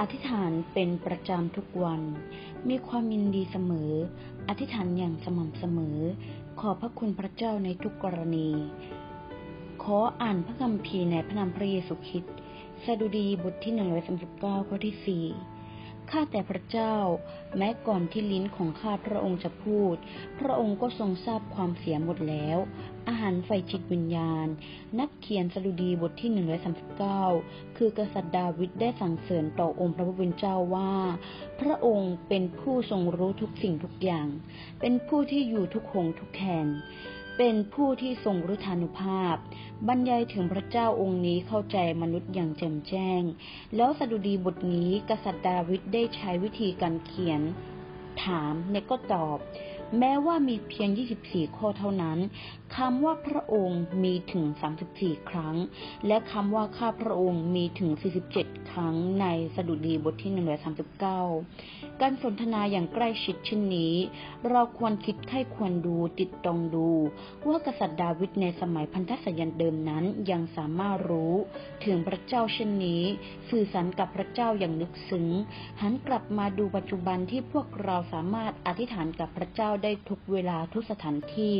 อธิษฐานเป็นประจำทุกวัน มีความยินดีเสมอ อธิษฐานอย่างสม่ำเสมอ ขอพระคุณพระเจ้าในทุกกรณี ขออ่านพระคัมภีร์ในพระนามพระเยซูคริสต์สดุดีบทที่139ข้อที่4 ข้าแต่พระเจ้า แม้ก่อนที่ลิ้นของข้าพระองค์จะพูด พระองค์ก็ทรงทราบความเสียหมดแล้ว อาหารไฟจิตวิญญาณ นักเขียนสดุดีบทที่139คือกษัตริย์ดาวิดได้สั่งเสริญต่อองค์พระผู้เป็นเจ้าว่า พระองค์เป็นผู้ทรงรู้ทุกสิ่งทุกอย่าง เป็นผู้ที่อยู่ทุกหงทุกแห่ง เป็นผู้ที่ทรงรุธานุภาพ บรรยายถึงพระเจ้าองค์นี้เข้าใจมนุษย์อย่างแจ่มแจ้ง แล้วสดุดีบทนี้กษัตริย์ดาวิดได้ใช้วิธีการเขียน ถามและก็ตอบ แม้ว่ามีเพียง 24 ข้อเท่านั้นคำว่าพระองค์มีถึง 34 ครั้ง และคำว่าข้าพระองค์มีถึง 47 ครั้งในสดุดีบทที่ 139 การสนทนาอย่างใกล้ชิดเช่นนี้ เราควรคิดไข้ควรดูติดตรองดู ว่ากษัตริย์ดาวิดในสมัยพันธสัญญาเดิมนั้นยังสามารถรู้ถึงพระเจ้าเช่นนี้ สื่อสารกับพระเจ้าอย่างลึกซึ้งหันกลับมาดูปัจจุบันที่พวกเราสามารถอธิษฐานกับพระเจ้าได้ทุกเวลาทุกสถานที่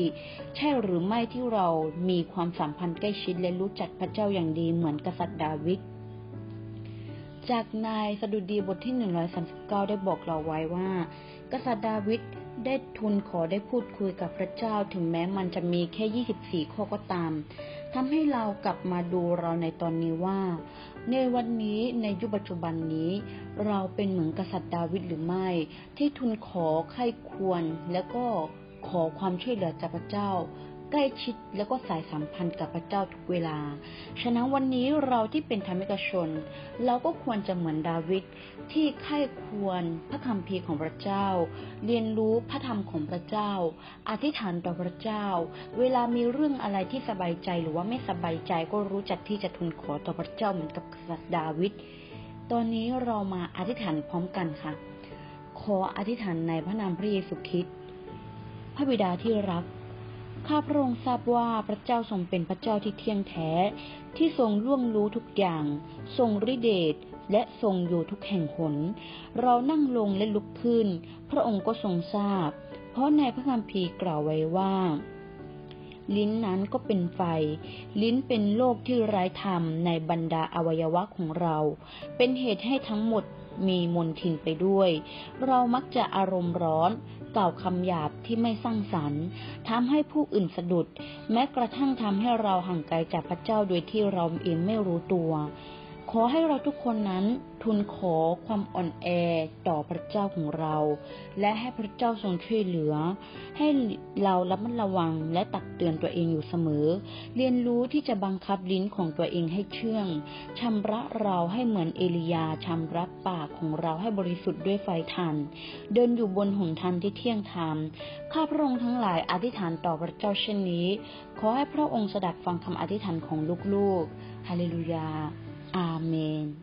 ใช่หรือไม่ที่เรามีความสัมพันธ์ใกล้ชิดและรู้จักพระเจ้าอย่างดีเหมือนกษัตริย์ดาวิดจากนายสดุดีบทที่ 139 ได้บอกเราไว้ว่า กษัตริย์ดาวิด ได้ทูลขอได้พูดคุยกับพระเจ้าถึงแม้มันจะมีแค่ 24 ข้อก็ตามทำให้เรากลับมาดูเราในตอนนี้ว่า ในวันนี้ในยุคปัจจุบันนี้ เราเป็นเหมือนกษัตริย์ดาวิดหรือไม่ ที่ทูลขอไข้ควร แล้วก็ขอความช่วยเหลือจากพระเจ้า ใกล้ชิดแล้วก็สายสัมพันธ์กับพระเจ้าทุกเวลา ฉะนั้นวันนี้เราที่เป็นธรรมิกชน เราก็ควรจะเหมือนดาวิดที่ใคร่ควรพระคัมภีร์ของพระเจ้า เรียนรู้พระธรรมของพระเจ้า อธิษฐานต่อพระเจ้า เวลามีเรื่องอะไรที่สบายใจหรือว่าไม่สบายใจก็รู้จักที่จะทูลขอต่อพระเจ้าเหมือนกับกษัตริย์ดาวิด ตอนนี้เรามาอธิษฐานพร้อมกันค่ะ ขออธิษฐานในพระนามพระเยซูคริสต์พระบิดาที่รัก ข้าพระองค์ทราบว่าพระเจ้าทรงเป็นพระเจ้าที่เที่ยงแท้ ที่ทรงล่วงรู้ทุกอย่าง ทรงฤทธิเดชและทรงอยู่ทุกแห่งหน เรานั่งลงและลุกขึ้น พระองค์ก็ทรงทราบ เพราะในพระคัมภีร์กล่าวไว้ว่า ลิ้นนั้นก็เป็นไฟ ลิ้นเป็นโลกที่ร้ธรรมในบรรดาอวัยวะของเรา เป็นเหตุให้ทั้งหมดมีมนทินไปด้วย เรามักจะอารมณ์ร้อน กล่าวคำหยาบที่ไม่สร้างสรรค์ทำให้ผู้อื่นสะดุด แม้กระทั่งทำให้เราห่างไกลจากพระเจ้าโดยที่เราเองไม่รู้ตัว ขอให้เราทุกคนนั้นทูลขอความอ่อนแอต่อพระเจ้าของเรา และให้พระเจ้าทรงช่วยเหลือ ให้เราระมัดระวังและตักเตือนตัวเองอยู่เสมอ เรียนรู้ที่จะบังคับลิ้นของตัวเองให้เชื่องชำระเราให้เหมือนเอลียาชำระปากของเราให้บริสุทธิ์ด้วยไฟทัน เดินอยู่บนหนทางที่เที่ยงธรรมข้าพระองค์ทั้งหลายอธิษฐานต่อพระเจ้าเช่นนี้ ขอให้พระองค์สดับฟังคำอธิษฐานของลูกๆฮาเลลูยา Amen.